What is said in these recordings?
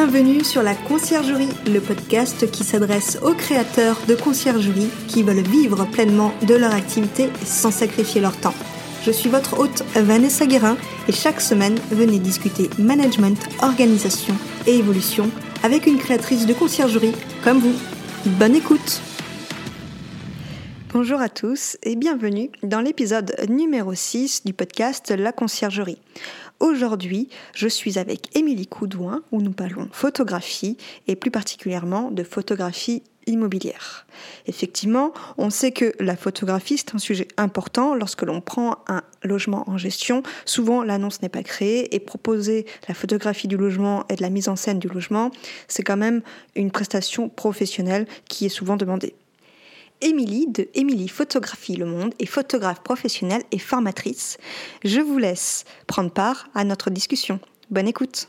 Bienvenue sur la Conciergerie, le podcast qui s'adresse aux créateurs de conciergerie qui veulent vivre pleinement de leur activité sans sacrifier leur temps. Je suis votre hôte Vanessa Guérin et chaque semaine, venez discuter management, organisation et évolution avec une créatrice de conciergerie comme vous. Bonne écoute Bonjour à tous et bienvenue dans l'épisode numéro 6 du podcast La Conciergerie. Aujourd'hui, je suis avec Émilie Coudouin où nous parlons photographie et plus particulièrement de photographie immobilière. Effectivement, on sait que la photographie, c'est un sujet important lorsque l'on prend un logement en gestion. Souvent, l'annonce n'est pas créée et proposer la photographie du logement et de la mise en scène du logement, c'est quand même une prestation professionnelle qui est souvent demandée. Émilie de Émilie Photographie Le Monde est photographe professionnelle et formatrice. Je vous laisse prendre part à notre discussion. Bonne écoute.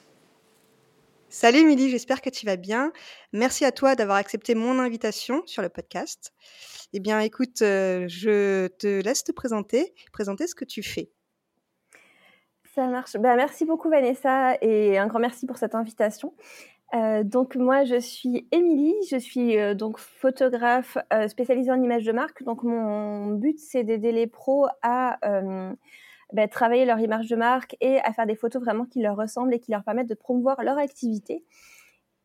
Salut Émilie, j'espère que tu vas bien. Merci à toi d'avoir accepté mon invitation sur le podcast. Eh bien, écoute, euh, je te laisse te présenter, présenter ce que tu fais. Ça marche. Ben, merci beaucoup Vanessa et un grand merci pour cette invitation. Euh, donc moi je suis Émilie, je suis euh, donc photographe euh, spécialisée en images de marque. Donc mon but c'est d'aider les pros à bah, travailler leur image de marque et à faire des photos vraiment qui leur ressemblent et qui leur permettent de promouvoir leur activité.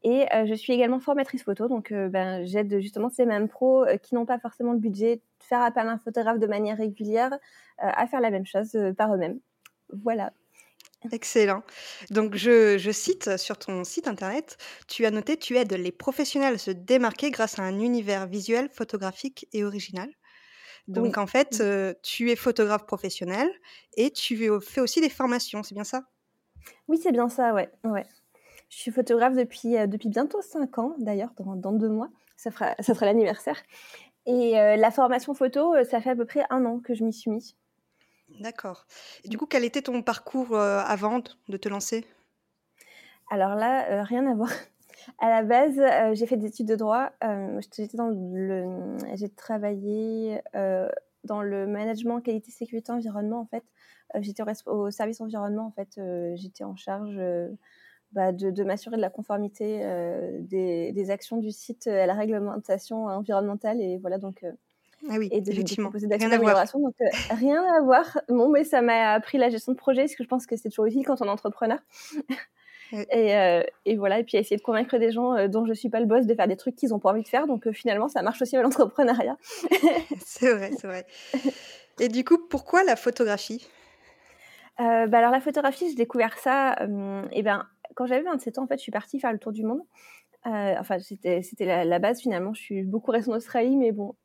Et je suis également formatrice photo, donc ben, j'aide justement ces mêmes pros qui n'ont pas forcément le budget de faire appel à un photographe de manière régulière à faire la même chose par eux-mêmes. Voilà. Excellent. Donc, je, cite sur ton site internet, tu as noté, tu aides les professionnels à se démarquer grâce à un univers visuel, photographique et original. Donc, en fait, euh, tu es photographe professionnel et tu fais aussi des formations, c'est bien ça? Oui, c'est bien ça, ouais. ouais. Je suis photographe depuis, euh, depuis bientôt cinq ans, d'ailleurs, dans, deux mois. Ça fera, ça sera l'anniversaire. Et euh, la formation photo, ça fait à peu près un an que je m'y suis mise. D'accord. Et du coup, quel était ton parcours euh, avant de te lancer? Alors là, euh, rien à voir. À la base, euh, j'ai fait des études de droit. j'étais dans le, j'ai travaillé dans le management qualité sécurité environnement en fait. j'étais au, service environnement en fait. j'étais en charge bah, de, m'assurer de la conformité des, des, actions du site à la réglementation environnementale et voilà donc ah oui, et de, effectivement. rien à voir. Donc, euh, rien à voir. Bon, mais ça m'a appris la gestion de projet, parce que je pense que c'est toujours utile quand on est entrepreneur. et, euh, et, voilà, et puis essayer de convaincre des gens euh, dont je suis pas le boss de faire des trucs qu'ils ont pas envie de faire. Donc finalement, ça marche aussi avec l'entrepreneuriat. c'est vrai, c'est vrai. Et du coup, pourquoi la photographie? Bah alors la photographie, j'ai découvert ça. et ben, quand j'avais 27 ans, en fait, je suis partie faire le tour du monde. enfin, c'était la, la, base finalement. Je suis beaucoup restée en Australie, mais bon,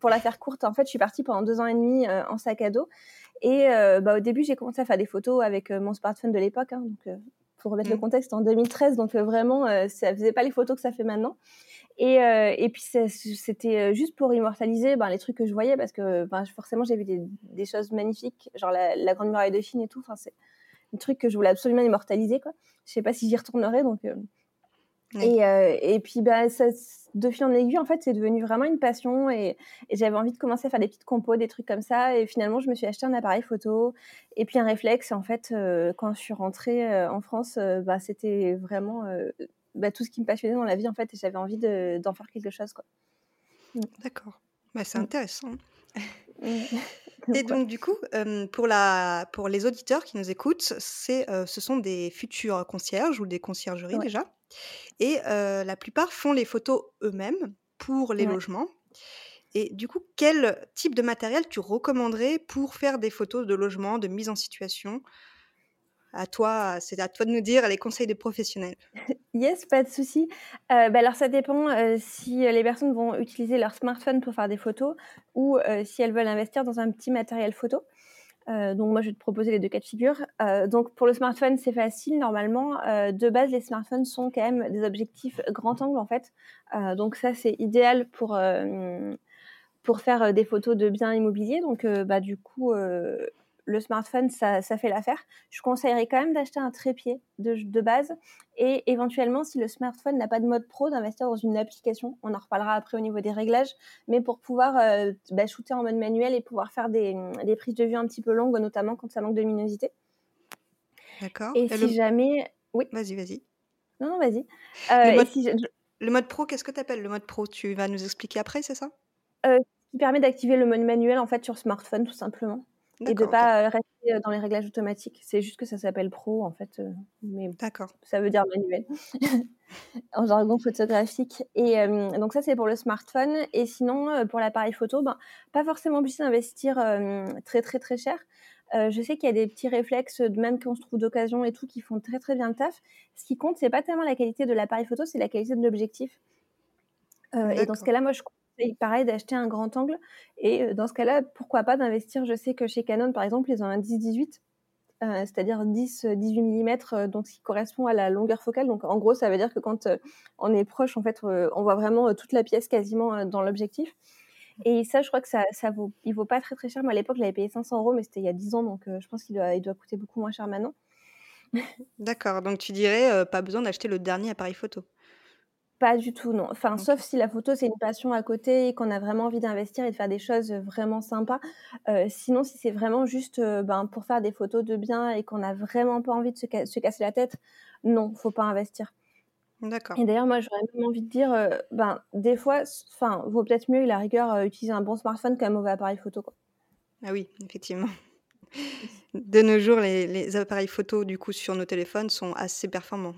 pour la faire courte, en fait, je suis partie pendant deux ans et demi euh, en sac à dos. Et euh, bah, au début, j'ai commencé à faire des photos avec euh, mon smartphone de l'époque. Hein, donc, pour remettre le mm. contexte, en 2013. Donc, vraiment, ça faisait pas les photos que ça fait maintenant. Et, et puis, c'était juste pour immortaliser ben, les trucs que je voyais parce que ben, forcément, j'ai vu des, des, choses magnifiques, genre la, la, Grande Muraille de Chine et tout. Enfin, c'est un truc que je voulais absolument immortaliser. Quoi. Je sais pas si j'y retournerai. Donc, et, euh, et, puis, bah, ça, de fil en aiguille, en fait, c'est devenu vraiment une passion et, j'avais envie de commencer à faire des petites compos, des trucs comme ça. Et finalement, je me suis acheté un appareil photo et puis un réflexe. En fait, euh, quand je suis rentrée euh, en France, bah, c'était vraiment bah, tout ce qui me passionnait dans la vie, en fait, et j'avais envie d'en faire quelque chose, quoi. Mmh. D'accord. Bah, c'est mmh. intéressant. Et donc, du coup, pour, la, pour les auditeurs qui nous écoutent, c'est, ce sont des futurs concierges ou des conciergeries déjà? Et la plupart font les photos eux-mêmes pour les logements. Et du coup, quel type de matériel tu recommanderais pour faire des photos de logements, de mise en situation? À toi, c'est à toi de nous dire les conseils des professionnels. Yes, pas de souci. bah alors ça dépend si les personnes vont utiliser leur smartphone pour faire des photos ou si elles veulent investir dans un petit matériel photo. Euh, donc moi, je vais te proposer les deux cas de figure. Euh, donc pour le smartphone, c'est facile. Normalement, euh, de base, les smartphones sont quand même des objectifs grand angle en fait. donc ça, c'est idéal pour pour faire des photos de biens immobiliers. Donc bah du coup, le smartphone, ça, fait l'affaire. Je conseillerais quand même d'acheter un trépied de, base et éventuellement, si le smartphone n'a pas de mode pro, d'investir dans une application. On en reparlera après au niveau des réglages, mais pour pouvoir euh, bah, shooter en mode manuel et pouvoir faire des, prises de vue un petit peu longues, notamment quand ça manque de luminosité. D'accord. Et, si jamais... Oui. Vas-y, vas-y. Non, non, vas-y. Le Euh, et mode, si je- je- le mode pro, qu'est-ce que tu appelles le mode pro? Tu vas nous expliquer après, c'est ça? Euh, qui permet d'activer le mode manuel en fait sur smartphone tout simplement et de pas euh, rester euh, dans les réglages automatiques. C'est juste que ça s'appelle pro en fait, euh, mais D'accord. ça veut dire manuel en jargon photographique. Et euh, donc ça c'est pour le smartphone. Et sinon pour l'appareil photo, ben pas forcément obligé d'investir euh, très très très cher. Euh, je sais qu'il y a des petits réflexes, même quand on se trouve d'occasion et tout, qui font très très bien le taf. Ce qui compte, c'est pas tellement la qualité de l'appareil photo, c'est la qualité de l'objectif. Et dans ce cas-là, moi, je conseille pareil d'acheter un grand angle. Et euh, dans ce cas-là, pourquoi pas d'investir Je sais que chez Canon, par exemple, ils ont un 10-18, euh, c'est-à-dire 10-18 mm, donc ce qui correspond à la longueur focale. Donc en gros, ça veut dire que quand euh, on est proche, en fait, euh, on voit vraiment euh, toute la pièce quasiment euh, dans l'objectif. Et ça, je crois que ça, ça vaut, il vaut pas très très cher. Moi, à l'époque, je l'avais payé 500 euros, mais c'était il y a 10 ans, donc euh, je pense qu'il doit, doit coûter beaucoup moins cher maintenant. D'accord. Donc tu dirais euh, pas besoin d'acheter le dernier appareil photo. Pas du tout, non. Enfin, sauf si la photo, c'est une passion à côté et qu'on a vraiment envie d'investir et de faire des choses vraiment sympas. Euh, sinon, si c'est vraiment juste euh, ben, pour faire des photos de bien et qu'on n'a vraiment pas envie de se, ca- se casser la tête, non, faut pas investir. D'accord. Et d'ailleurs, moi, j'aurais même envie de dire, euh, ben, des fois, enfin, vaut peut-être mieux, la rigueur, utiliser un bon smartphone qu'un mauvais appareil photo, quoi. Ah oui, effectivement. De nos jours, les, les appareils photo du coup sur nos téléphones sont assez performants.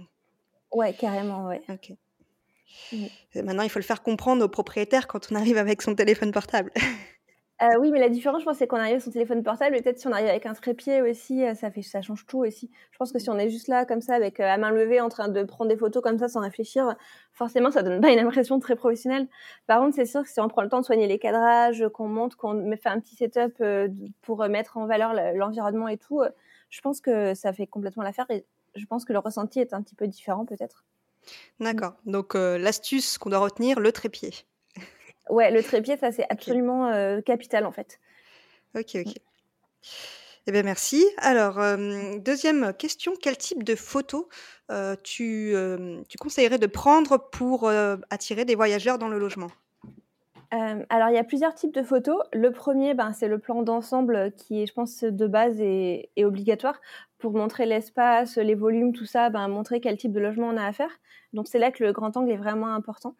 Ouais, carrément, ouais. Ok. Et Maintenant, il faut le faire comprendre aux propriétaires quand on arrive avec son téléphone portable. Euh, oui, mais la différence, je pense, c'est qu'on arrive avec son téléphone portable et peut-être si on arrive avec un trépied aussi, euh, ça fait, ça change tout aussi. Je pense que si on est juste là, comme ça, avec euh, à main levée, en train de prendre des photos comme ça sans réfléchir, forcément, ça donne pas une impression très professionnelle. Par contre, c'est sûr que si on prend le temps de soigner les cadrages, qu'on monte, qu'on fait un petit setup euh, pour euh, mettre en valeur le- l'environnement et tout, euh, je pense que ça fait complètement l'affaire et je pense que le ressenti est un petit peu différent peut-être. D'accord. Donc euh, l'astuce qu'on doit retenir, le trépied. Ouais, le trépied, ça c'est absolument euh, capital en fait. Ok, ok. Eh bien, merci. Alors, euh, deuxième question, quel type de photos euh, tu, tu conseillerais de prendre pour attirer des voyageurs dans le logement? Alors, il y a plusieurs types de photos. Le premier, ben, c'est le plan d'ensemble qui est, je pense, de base et, et obligatoire pour montrer l'espace, les volumes, tout ça, ben, montrer quel type de logement on a à faire. Donc, c'est là que le grand angle est vraiment important.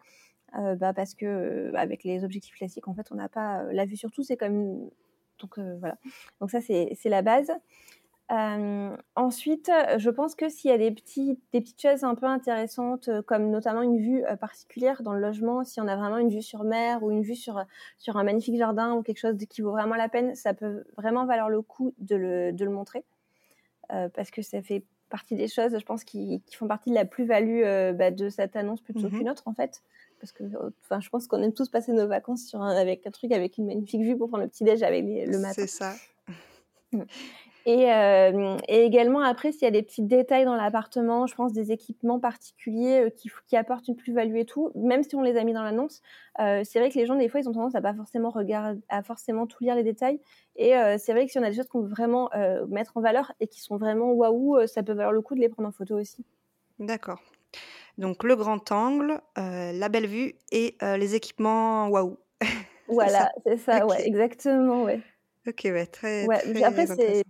Euh, bah, parce que euh, avec les objectifs classiques, en fait, on n'a pas euh, la vue sur tout, c'est comme donc voilà. Donc ça c'est la base. Ensuite, je pense que s'il y a des petits des petites choses un peu intéressantes, comme notamment une vue particulière dans le logement, si on a vraiment une vue sur mer ou une vue sur sur un magnifique jardin ou quelque chose qui vaut vraiment la peine, ça peut vraiment valoir le coup de le de le montrer parce que ça fait partie des choses, je pense, qui, qui font partie de la plus-value euh, bah, de cette annonce plutôt Mhm. qu'une autre, en fait. Parce que, euh, enfin, je pense qu'on aime tous passer nos vacances sur un, avec un truc avec une magnifique vue pour prendre le petit déj avec les- le matin. C'est ça. Et, euh, et également, après, s'il y a des petits détails dans l'appartement, je pense des équipements particuliers euh, qui, qui apportent une plus-value et tout, même si on les a mis dans l'annonce, euh, c'est vrai que les gens, des fois, ils ont tendance à pas forcément regarder, à forcément tout lire les détails. Et c'est vrai que si on a des choses qu'on veut vraiment mettre en valeur et qui sont vraiment waouh, ça peut valoir le coup de les prendre en photo aussi. D'accord. Donc le grand angle, la belle vue et les équipements waouh. Voilà, ça? c'est ça, Ok. ouais, exactement, ouais. Ok, ouais, très, Ouais, très après, c'est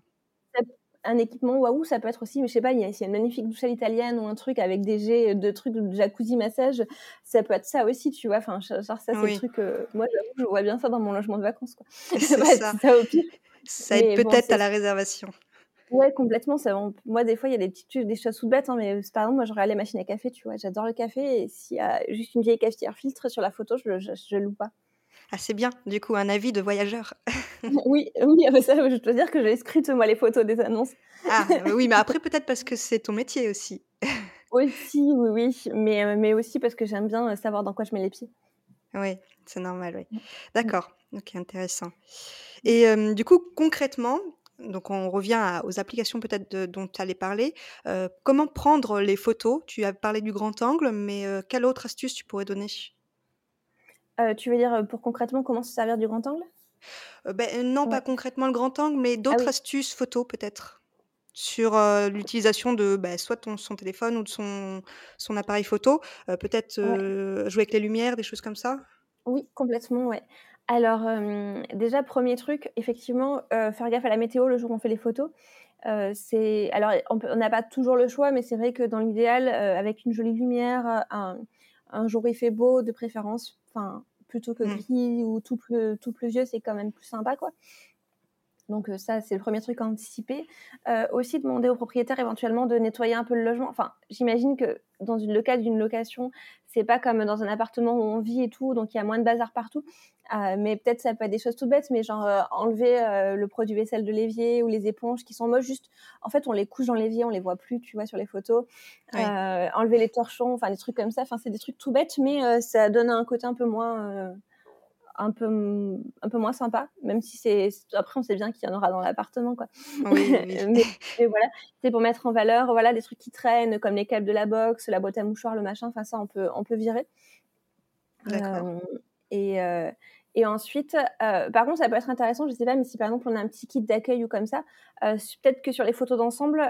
un équipement waouh, ça peut être aussi, mais je sais pas, il y a, s'il y a une magnifique douche à l'italienne ou un truc avec des jets de trucs de jacuzzi massage, ça peut être ça aussi, tu vois. Enfin, genre ça, c'est le truc. euh, moi, j'avoue, je vois bien ça dans mon logement de vacances, quoi. Ça c'est ça. ça au pire. Ça aide bon, peut-être à la réservation. ouais, complètement. Ça, on- moi, des fois, il y a des petites des choses toutes bêtes, hein, mais par exemple, moi, je regarde les machines à café, tu vois. J'adore le café et s'il y a juste une vieille cafetière filtre sur la photo, je, je, je loue pas. Ah, c'est bien, du coup, un avis de voyageur. oui, oui, ah bah ça, je dois dire que je scrute moi les photos des annonces. Ah, oui, mais après, peut-être parce que c'est ton métier aussi. Aussi, oui, oui, mais, euh, mais aussi parce que j'aime bien euh, savoir dans quoi je mets les pieds. Oui, c'est normal, oui. Mm. D'accord, ok, intéressant. Et euh, du coup, concrètement, donc on revient à- aux applications peut-être dont tu allais parler. euh, comment prendre les photos? Tu as parlé du grand angle, mais euh, quelle autre astuce tu pourrais donner? Euh, tu veux dire euh, pour concrètement comment se servir du grand angle? Euh, ben, Non, pas concrètement le grand angle, mais Ah d'autres oui. astuces photos peut-être sur euh, l'utilisation de ben, soit ton, son téléphone ou de son, son appareil photo. Peut-être Ouais. jouer avec les lumières, des choses comme ça? Oui, complètement, ouais. Alors, déjà, premier truc, effectivement, faire gaffe à la météo le jour où on fait les photos. c'est alors on n'a pas toujours le choix, mais c'est vrai que dans l'idéal, avec une jolie lumière, un, un, jour il fait beau, de préférence, enfin plutôt que mmh. gris ou tout, tout pluvieux, c'est quand même plus sympa, quoi. Donc ça, c'est le premier truc à anticiper. Euh, aussi demander au propriétaire éventuellement de nettoyer un peu le logement. Enfin, j'imagine que dans une, le cadre d'une location, c'est pas comme dans un appartement où on vit et tout, donc il y a moins de bazar partout. Euh, mais peut-être ça peut être des choses tout bêtes, mais genre euh, enlever le produit vaisselle de l'évier ou les éponges qui sont moches. Juste, en fait, on les couche dans l'évier, on les voit plus, tu vois, sur les photos. enlever les torchons, enfin des trucs comme ça. Enfin, c'est des trucs tout bêtes, mais ça donne un côté un peu moins un peu un peu moins sympa même si c'est après on sait bien qu'il y en aura dans l'appartement quoi. Oui, mais, voilà c'est pour mettre en valeur voilà des trucs qui traînent comme les câbles de la box la boîte à mouchoirs le machin enfin ça on peut on peut virer. Euh, et euh, et ensuite, euh, par contre, ça peut être intéressant, je sais pas, mais si par exemple on a un petit kit d'accueil ou comme ça, peut-être que sur les photos d'ensemble,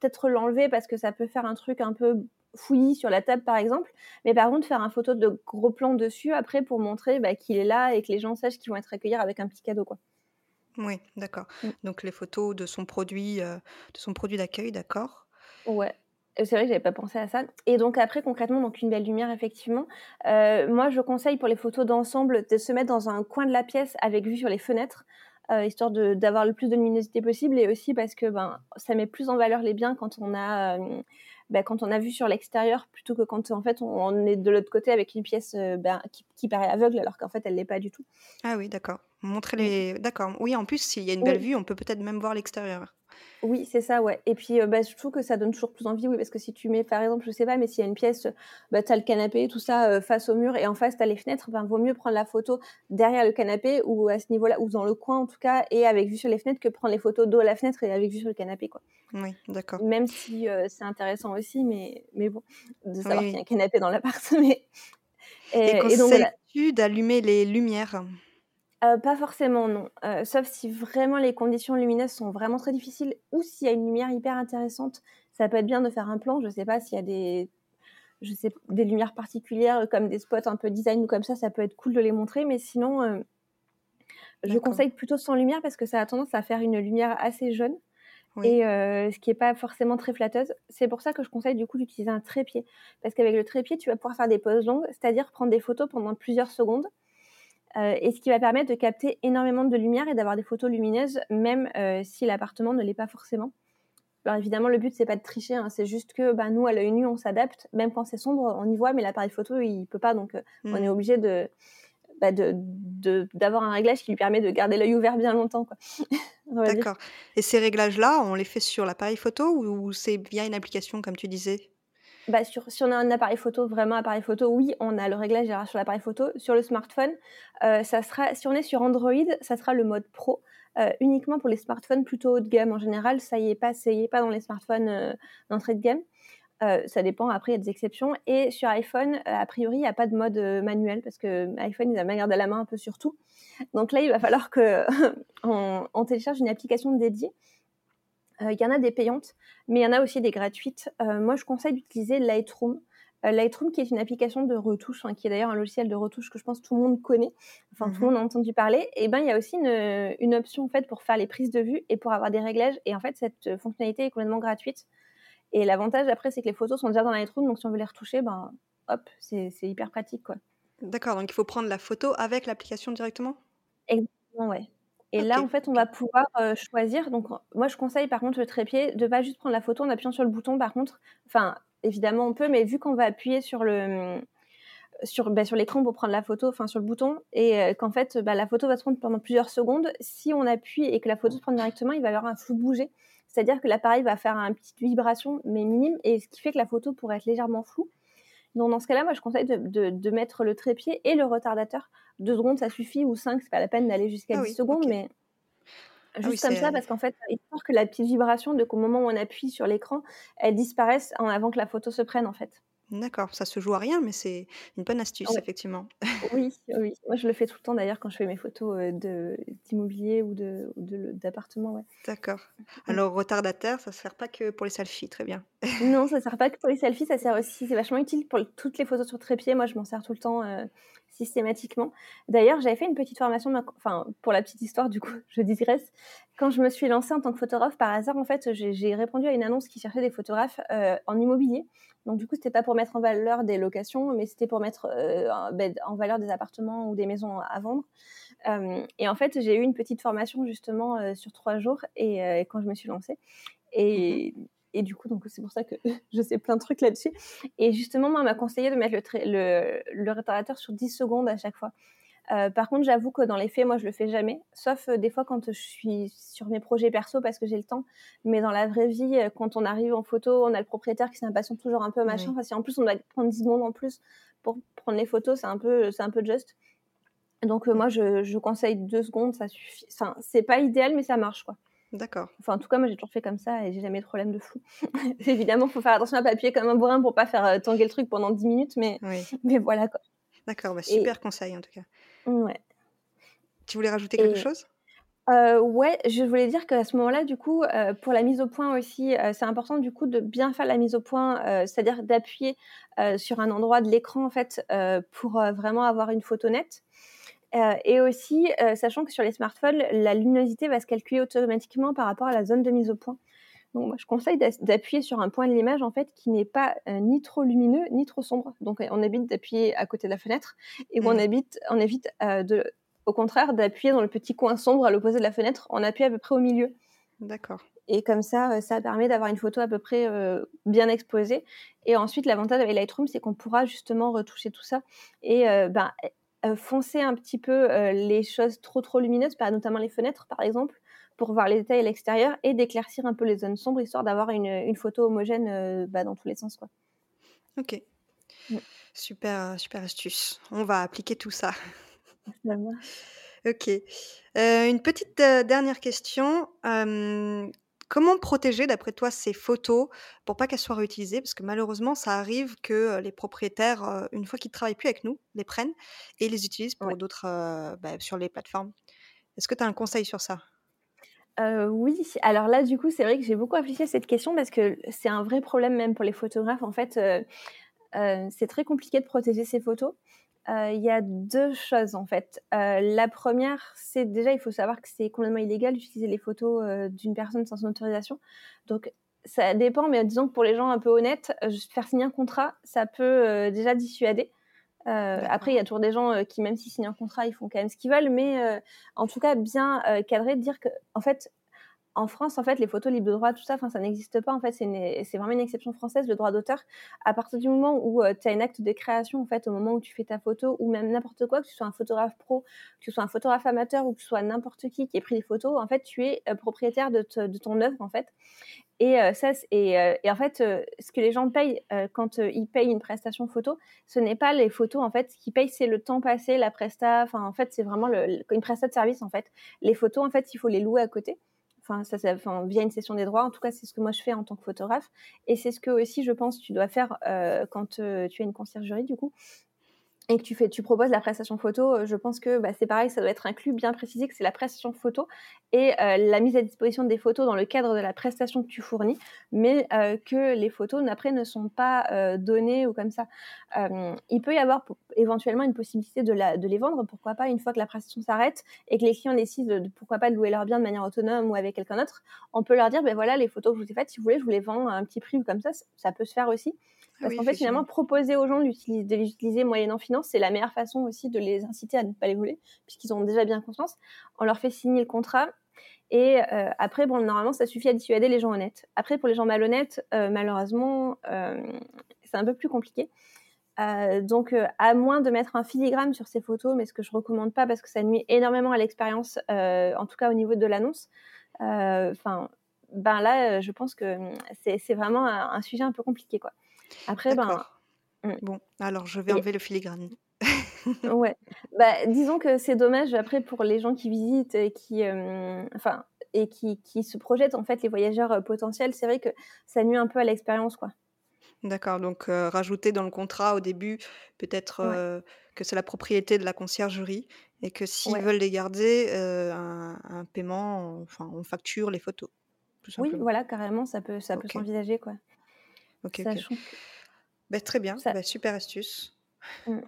peut-être l'enlever parce que ça peut faire un truc un peu fouillis sur la table par exemple, mais par contre faire un photo de gros plan dessus après pour montrer bah, qu'il est là et que les gens sachent qu'ils vont être accueillis avec un petit cadeau quoi. Oui, d'accord. Mm. Donc les photos de son produit, euh, de son produit d'accueil, d'accord. Ouais. C'est vrai que j'avais pas pensé à ça. Et donc après concrètement, donc une belle lumière effectivement. Euh, moi, je conseille pour les photos d'ensemble de se mettre dans un coin de la pièce avec vue sur les fenêtres. Euh, histoire d'avoir le plus de luminosité possible et aussi parce que ben, ça met plus en valeur les biens quand on a bah, quand on a vu sur l'extérieur plutôt que quand en fait on, est de l'autre côté avec une pièce euh, bah, qui, paraît aveugle alors qu'en fait elle l'est pas du tout. Ah oui, d'accord. Montrer les. D'accord. Oui, en plus s'il y a une belle vue, on peut peut-être même voir l'extérieur. Oui, c'est ça, ouais. Et puis, euh, bah, je trouve que ça donne toujours plus envie, oui, parce que si tu mets, par exemple, je sais pas, mais s'il y a une pièce, bah, tu as le canapé, tout ça, euh, face au mur, et en face, tu as les fenêtres, ben, vaut mieux prendre la photo derrière le canapé, ou à ce niveau-là, ou dans le coin, en tout cas, et avec vue sur les fenêtres, que prendre les photos dos à la fenêtre et avec vue sur le canapé, quoi. Oui, d'accord. Même si euh, c'est intéressant aussi, mais, mais bon, de savoir qu'il y a un canapé dans l'appart. Mais... Et, et, donc, tu d'allumer les lumières? Euh, pas forcément, non. Euh, sauf si vraiment les conditions lumineuses sont vraiment très difficiles ou s'il y a une lumière hyper intéressante, ça peut être bien de faire un plan. Je sais pas s'il y a des, je sais, des lumières particulières comme des spots un peu design ou comme ça, ça peut être cool de les montrer. Mais sinon, euh, je conseille plutôt sans lumière parce que ça a tendance à faire une lumière assez jaune. Et ce qui n'est pas forcément très flatteuse. C'est pour ça que je conseille du coup d'utiliser un trépied. Parce qu'avec le trépied, tu vas pouvoir faire des poses longues, c'est-à-dire prendre des photos pendant plusieurs secondes euh, et ce qui va permettre de capter énormément de lumière et d'avoir des photos lumineuses, même euh, si l'appartement ne l'est pas forcément. Alors évidemment, le but c'est pas de tricher, hein, c'est juste que bah, nous à l'œil nu on s'adapte, même quand c'est sombre, on y voit, mais l'appareil photo il peut pas, donc euh, on est mm. obligé bah, de d'avoir un réglage qui lui permet de garder l'œil ouvert bien longtemps. D'accord. Et ces réglages-là, on les fait sur l'appareil photo ou c'est via une application comme tu disais? Bah sur, si on a un appareil photo, vraiment appareil photo, oui, on a le réglage sur l'appareil photo. Sur le smartphone, euh, ça sera, si on est sur Android, ça sera le mode pro, euh, uniquement pour les smartphones plutôt haut de gamme. En général, ça y est pas, ça y est pas dans les smartphones euh, d'entrée de gamme. ça dépend, après il y a des exceptions. Et sur iPhone, a priori, il n'y a pas de mode manuel parce que iPhone, ils aiment garder la main un peu sur tout. Donc là, il va falloir que on télécharge une application dédiée il y en a des payantes, mais il y en a aussi des gratuites. Euh, moi, je conseille d'utiliser Lightroom. Euh, Lightroom, qui est une application de retouche, hein, qui est d'ailleurs un logiciel de retouche que je pense tout le monde connaît, enfin tout le mhm. monde a entendu parler. Et ben, il y a aussi une, option en fait pour faire les prises de vue et pour avoir des réglages. Et en fait, cette fonctionnalité est complètement gratuite. Et l'avantage après, c'est que les photos sont déjà dans Lightroom, donc si on veut les retoucher, ben hop, c'est hyper pratique quoi. D'accord, donc il faut prendre la photo avec l'application directement? Exactement, ouais. Et là, en fait, on va pouvoir choisir. Donc, moi, je conseille par contre le trépied de pas juste prendre la photo en appuyant sur le bouton. Par contre, enfin, évidemment, on peut, mais vu qu'on va appuyer sur le mmh, sur, bah, sur l'écran pour prendre la photo, enfin sur le bouton, et qu'en fait, bah, la photo va se prendre pendant plusieurs secondes. Si on appuie et que la photo se prend directement, il va y avoir un flou bouger. C'est-à-dire que l'appareil va faire une petite vibration, mais minime, et ce qui fait que la photo pourrait être légèrement floue. Donc dans ce cas-là, moi je conseille de, mettre le trépied et le retardateur. Deux secondes, ça suffit, ou cinq, c'est pas la peine d'aller jusqu'à 10 ah secondes, mais ah juste comme ça, parce qu'en fait, il faut que la petite vibration de qu'au moment où on appuie sur l'écran, elle disparaisse avant que la photo se prenne en fait. D'accord, ça se joue à rien, mais c'est une bonne astuce, effectivement. oui, oui. Moi, je le fais tout le temps d'ailleurs quand je fais mes photos euh, d'immobilier ou d'appartement. Ouais. D'accord. Alors, retardateur, ça ne sert pas que pour les selfies, très bien. Non, ça sert pas que pour les selfies, ça sert aussi, c'est vachement utile pour toutes les photos sur trépied. Moi, je m'en sers tout le temps euh, systématiquement. D'ailleurs, j'avais fait une petite formation, enfin, pour la petite histoire, du coup, je digresse, quand je me suis lancée en tant que photographe, par hasard, en fait, j'ai répondu à une annonce qui cherchait des photographes euh, en immobilier. Donc, du coup, c'était pas pour mettre en valeur des locations, mais c'était pour mettre euh, ben, en valeur des appartements ou des maisons à vendre. Et en fait, j'ai eu une petite formation justement sur trois jours et quand je me suis lancée. Et, mmh et du coup, donc c'est pour ça que je sais plein de trucs là-dessus. Et justement, moi, on m'a conseillé de mettre le, le, le, rétardateur sur 10 secondes à chaque fois. Euh, par contre, j'avoue que dans les faits, moi, je le fais jamais, sauf euh, des fois quand je suis sur mes projets perso parce que j'ai le temps. Mais dans la vraie vie, euh, quand on arrive en photo, on a le propriétaire qui s'impatiente toujours un peu, machin. Enfin, si en plus on doit prendre 10 secondes en plus pour prendre les photos, c'est un peu, c'est un peu juste. Donc moi, je, je, conseille deux secondes, ça suffit. Enfin, c'est pas idéal, mais ça marche, quoi. D'accord. Enfin, en tout cas, moi, j'ai toujours fait comme ça et j'ai jamais de problème de flou. Évidemment, il faut faire attention à pas appuyer comme un bourrin pour pas faire tanguer le truc pendant 10 minutes, mais, mais voilà, quoi. D'accord, bah, super conseil en tout cas. Ouais. Tu voulais rajouter quelque chose? euh, ouais, je voulais dire qu'à ce moment-là, du coup, euh, pour la mise au point aussi, euh, c'est important du coup de bien faire la mise au point, c'est-à-dire d'appuyer sur un endroit de l'écran en fait pour vraiment avoir une photo nette. Et aussi, sachant que sur les smartphones, la luminosité va se calculer automatiquement par rapport à la zone de mise au point. Donc moi, je conseille d'appuyer sur un point de l'image en fait qui n'est pas euh, ni trop lumineux ni trop sombre. Donc on évite d'appuyer à côté de la fenêtre et on mmh. évite, on évite euh, de, au contraire d'appuyer dans le petit coin sombre à l'opposé de la fenêtre. On appuie à peu près au milieu. D'accord. Et comme ça, euh, ça permet d'avoir une photo à peu près bien exposée. Et ensuite, l'avantage avec Lightroom, c'est qu'on pourra justement retoucher tout ça et ben, foncer un petit peu les choses trop trop lumineuses, notamment les fenêtres par exemple, pour voir les détails à l'extérieur et d'éclaircir un peu les zones sombres, histoire d'avoir une, une, photo homogène euh, bah, dans tous les sens. Quoi. Ok. Mm. Super, super astuce. On va appliquer tout ça. ok. Euh, une petite euh, dernière question. Comment protéger, d'après toi, ces photos pour pas qu'elles soient réutilisées? Parce que malheureusement, ça arrive que les propriétaires, une fois qu'ils ne travaillent plus avec nous, les prennent et les utilisent pour d'autres, bah, sur les plateformes. Est-ce que tu as un conseil sur ça? Oui, alors là, du coup, c'est vrai que j'ai beaucoup réfléchi à cette question parce que c'est un vrai problème même pour les photographes. En fait, c'est très compliqué de protéger ces photos. Il y a deux choses en fait. la première, c'est déjà, il faut savoir que c'est complètement illégal d'utiliser les photos d'une personne sans son autorisation. Donc, ça dépend, mais disons que pour les gens un peu honnêtes, faire signer un contrat, ça peut déjà dissuader. Euh, après, il y a toujours des gens euh, qui, même s'ils signent un contrat, ils font quand même ce qu'ils veulent, mais euh, en tout cas, bien cadré, de dire que, en fait, en France, en fait, les photos libres de droit, tout ça, ça n'existe pas. En fait, c'est vraiment une exception française, le droit d'auteur. À partir du moment où tu as une acte de création, en fait, au moment où tu fais ta photo, ou même n'importe quoi, que tu sois un photographe pro, que tu sois un photographe amateur, ou que tu sois n'importe qui qui ait pris des photos, en fait, tu es propriétaire de, ton œuvre, en fait. Et, euh, ça, et, euh, en fait, euh, ce que les gens payent quand ils payent une prestation photo, ce n'est pas les photos. En fait, ce qu'ils payent, c'est le temps passé, la presta. Enfin, en fait, c'est vraiment une presta de service. En fait, les photos, en fait, il faut les louer à côté. Enfin, ça, ça enfin, via une session des droits. En tout cas, c'est ce que moi je fais en tant que photographe. Et c'est ce que aussi, je pense, tu dois faire quand tu as une conciergerie, du coup et que tu, proposes la prestation photo, euh, je pense que bah, c'est pareil, ça doit être inclus, bien précisé que c'est la prestation photo et euh, la mise à disposition des photos dans le cadre de la prestation que tu fournis, mais euh, que les photos après ne sont pas données ou comme ça. il peut y avoir éventuellement une possibilité de, les vendre, pourquoi pas, une fois que la prestation s'arrête et que les clients décident de, pourquoi pas de louer leur bien de manière autonome ou avec quelqu'un d'autre, on peut leur dire, ben voilà, les photos que je vous ai faites, si vous voulez, je vous les vends à un petit prix ou comme ça, ça peut se faire aussi. Parce qu'en fait, finalement, proposer aux gens de les utiliser moyennant finance, c'est la meilleure façon aussi de les inciter à ne pas les voler, puisqu'ils ont déjà bien conscience. On leur fait signer le contrat. Et euh, après, bon, normalement, ça suffit à dissuader les gens honnêtes. Après, pour les gens malhonnêtes, euh, malheureusement, euh, c'est un peu plus compliqué. donc, à moins de mettre un filigrane sur ces photos, mais ce que je recommande pas parce que ça nuit énormément à l'expérience, en tout cas au niveau de l'annonce. Enfin, ben là, je pense que c'est vraiment un, un, sujet un peu compliqué, quoi. Après, ben. Mmh. Bon, alors je vais enlever le filigrane. ouais. Bah, disons que c'est dommage après pour les gens qui visitent et qui, enfin, et qui, qui, se projettent en fait les voyageurs potentiels. C'est vrai que ça nuit un peu à l'expérience, quoi. D'accord. Donc rajouter dans le contrat au début peut-être que c'est la propriété de la conciergerie et que s'ils veulent les garder, un, un, paiement, enfin, on facture les photos. oui, voilà, carrément, ça peut, ça peut s'envisager, quoi. Ok, ok. Bah, très bien, bah, super astuce. Mmh.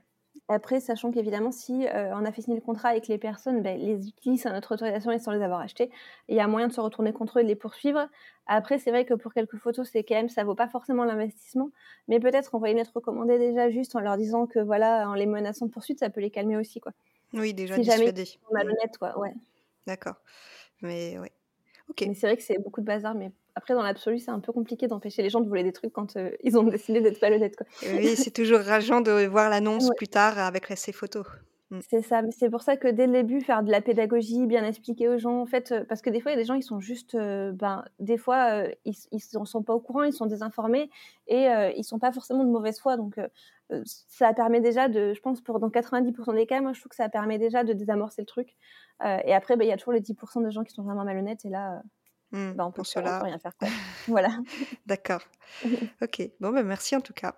après, sachant qu'évidemment, si euh, on a fait signer le contrat et que les personnes ben, les utilisent à notre autorisation et sans les avoir achetés, il y a moyen de se retourner contre eux et de les poursuivre. Après, c'est vrai que pour quelques photos, c'est quand même, ça vaut pas forcément l'investissement, mais peut-être envoyer une lettre recommandée déjà juste en leur disant que voilà, en les menaçant de poursuite, ça peut les calmer aussi, quoi. Oui, déjà Si jamais malhonnêtes, quoi, ouais. D'accord. Mais oui. Ok. Mais c'est vrai que c'est beaucoup de bazar, mais après, dans l'absolu, c'est un peu compliqué d'empêcher les gens de voler des trucs quand euh, ils ont décidé d'être malhonnêtes, quoi. Oui, c'est toujours rageant de voir l'annonce Ouais. plus tard avec ces photos. C'est ça, c'est pour ça que dès le début, faire de la pédagogie, bien expliquer aux gens, en fait, euh, parce que des fois, il y a des gens, ils sont juste, euh, ben, des fois, ils, ils sont pas au courant, ils sont désinformés et ils sont pas forcément de mauvaise foi. Donc, ça permet déjà de, je pense, pour dans 90% des cas, moi, je trouve que ça permet déjà de désamorcer le truc. Et après, ben, il y a toujours les 10% de gens qui sont vraiment malhonnêtes et là, Hmm, ben, on peut, pour cela, rien faire. Quoi. voilà. d'accord. Ok. Bon, ben merci en tout cas.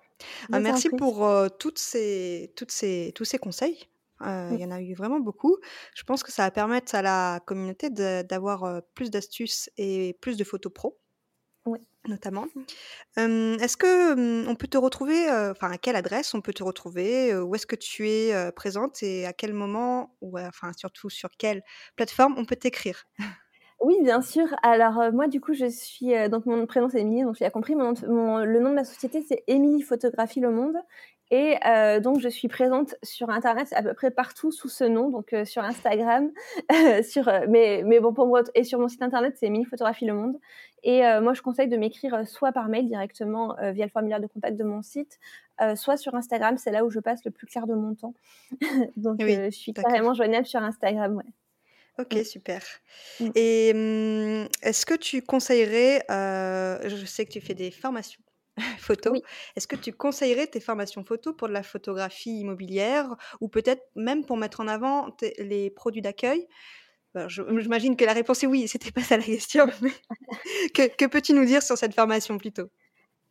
Ah, merci pour euh, toutes ces, toutes ces, tous ces conseils. Euh, Il y en a eu vraiment beaucoup. Je pense que ça va permettre à la communauté d'avoir plus d'astuces et plus de photos pro, Oui. notamment. Est-ce que hum, on peut te retrouver, enfin à quelle adresse on peut te retrouver, où est-ce que tu es présente et à quel moment, ou enfin surtout sur quelle plateforme on peut t'écrire? Oui, bien sûr. Alors euh, moi, du coup, je suis euh, donc mon prénom c'est Émilie, donc tu as compris. Mon, mon- le nom de ma société c'est Émilie Photographie Le Monde, et euh, donc je suis présente sur Internet à peu près partout sous ce nom, donc euh, sur Instagram, sur euh, mais mais bon pour moi et sur mon site internet c'est Émilie Photographie Le Monde. Et euh, moi, je conseille de m'écrire soit par mail directement euh, via le formulaire de contact de mon site, euh, soit sur Instagram. C'est là où je passe le plus clair de mon temps. donc Oui, euh, je suis carrément joignable sur Instagram. Ouais. Ok, Mm. super. Mm. Et hum, est-ce que tu conseillerais, euh, je sais que tu fais des formations photo, Oui. est-ce que tu conseillerais tes formations photo pour de la photographie immobilière ou peut-être même pour mettre en avant tes- les produits d'accueil? Ben, je- J'imagine que la réponse est oui, c'était pas ça la question. mais que que peux-tu nous dire sur cette formation plutôt?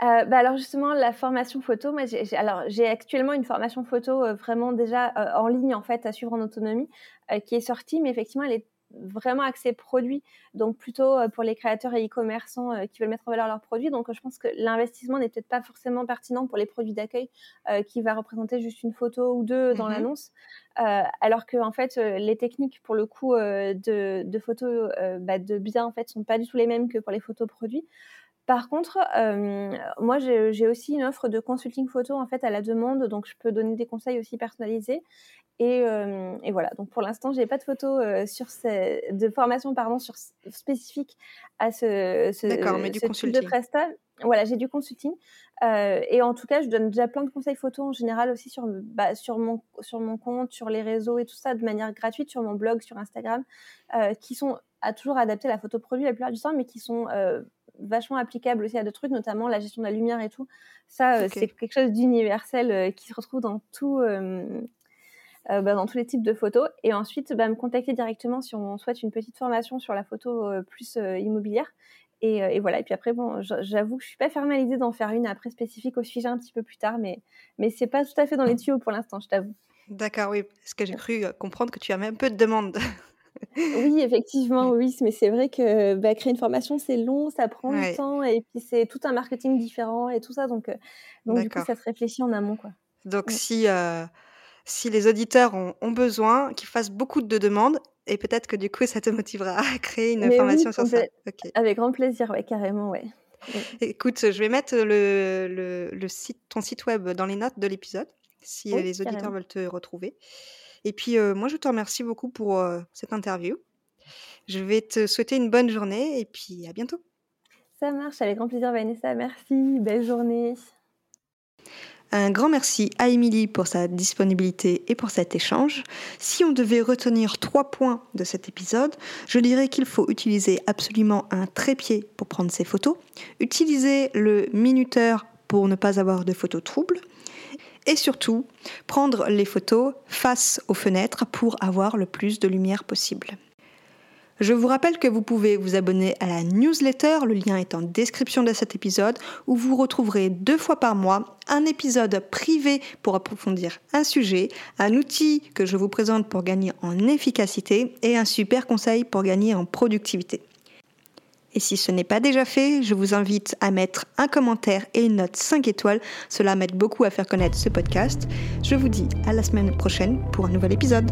Euh, bah alors justement la formation photo, moi j'ai alors j'ai actuellement une formation photo euh, vraiment déjà euh, en ligne en fait à suivre en autonomie qui est sortie, mais effectivement elle est vraiment axée produit, donc plutôt pour les créateurs et e-commerçants qui veulent mettre en valeur leurs produits. Donc je pense que l'investissement n'est peut-être pas forcément pertinent pour les produits d'accueil qui va représenter juste une photo ou deux dans Mhm. l'annonce, alors que en fait les techniques pour le coup de, de photos bah, de biens en fait sont pas du tout les mêmes que pour les photos produits. Par contre, euh, moi, j'ai aussi une offre de consulting photo en fait à la demande, donc je peux donner des conseils aussi personnalisés. Et, euh, et voilà. Donc pour l'instant, j'ai pas de photo euh, sur ces, de formation pardon sur spécifique à ce, ce, D'accord, mais du ce type de consulting. prestat. Voilà, j'ai du consulting. Euh, et en tout cas, je donne déjà plein de conseils photo en général aussi sur, bah, sur, mon, sur mon compte, sur les réseaux et tout ça, de manière gratuite, sur mon blog, sur Instagram, euh, qui sont à toujours adaptés à la photo produit la plupart du temps, mais qui sont euh, vachement applicables aussi à d'autres trucs, notamment la gestion de la lumière et tout. Ça, euh, c'est quelque chose d'universel euh, qui se retrouve dans tout. euh, bah, dans tous les types de photos. Et ensuite, bah, me contacter directement si on souhaite une petite formation sur la photo euh, plus euh, immobilière. Et, et voilà. Et puis après, bon, j'avoue que je suis pas fermée à l'idée d'en faire une après spécifique au sujet un petit peu plus tard, mais mais c'est pas tout à fait dans les tuyaux pour l'instant, je t'avoue. D'accord, oui, parce que j'ai cru comprendre que tu avais un peu de demande. Oui, effectivement, oui, mais c'est vrai que bah, créer une formation, c'est long, ça prend du temps, et puis c'est tout un marketing différent et tout ça, donc euh, donc du coup, ça se réfléchit en amont, quoi. Donc si, euh, si les auditeurs ont, ont besoin, qu'ils fassent beaucoup de demandes, et peut-être que du coup, ça te motivera à créer une Mais oui, formation sur ça. avec grand plaisir, ouais, carrément, ouais. Écoute, je vais mettre le, le, le site, ton site web dans les notes de l'épisode, si euh, Oui, les auditeurs carrément. veulent te retrouver. Et puis, euh, moi, je te remercie beaucoup pour euh, cette interview. Je vais te souhaiter une bonne journée, et puis à bientôt. Ça marche, avec grand plaisir, Vanessa. Merci, belle journée. Un grand merci à Émilie pour sa disponibilité et pour cet échange. Si on devait retenir trois points de cet épisode, je dirais qu'il faut utiliser absolument un trépied pour prendre ses photos, utiliser le minuteur pour ne pas avoir de photos troubles, et surtout prendre les photos face aux fenêtres pour avoir le plus de lumière possible. Je vous rappelle que vous pouvez vous abonner à la newsletter, le lien est en description de cet épisode, où vous retrouverez deux fois par mois un épisode privé pour approfondir un sujet, un outil que je vous présente pour gagner en efficacité et un super conseil pour gagner en productivité. Et si ce n'est pas déjà fait, je vous invite à mettre un commentaire et une note 5 étoiles. Cela m'aide beaucoup à faire connaître ce podcast. Je vous dis à la semaine prochaine pour un nouvel épisode.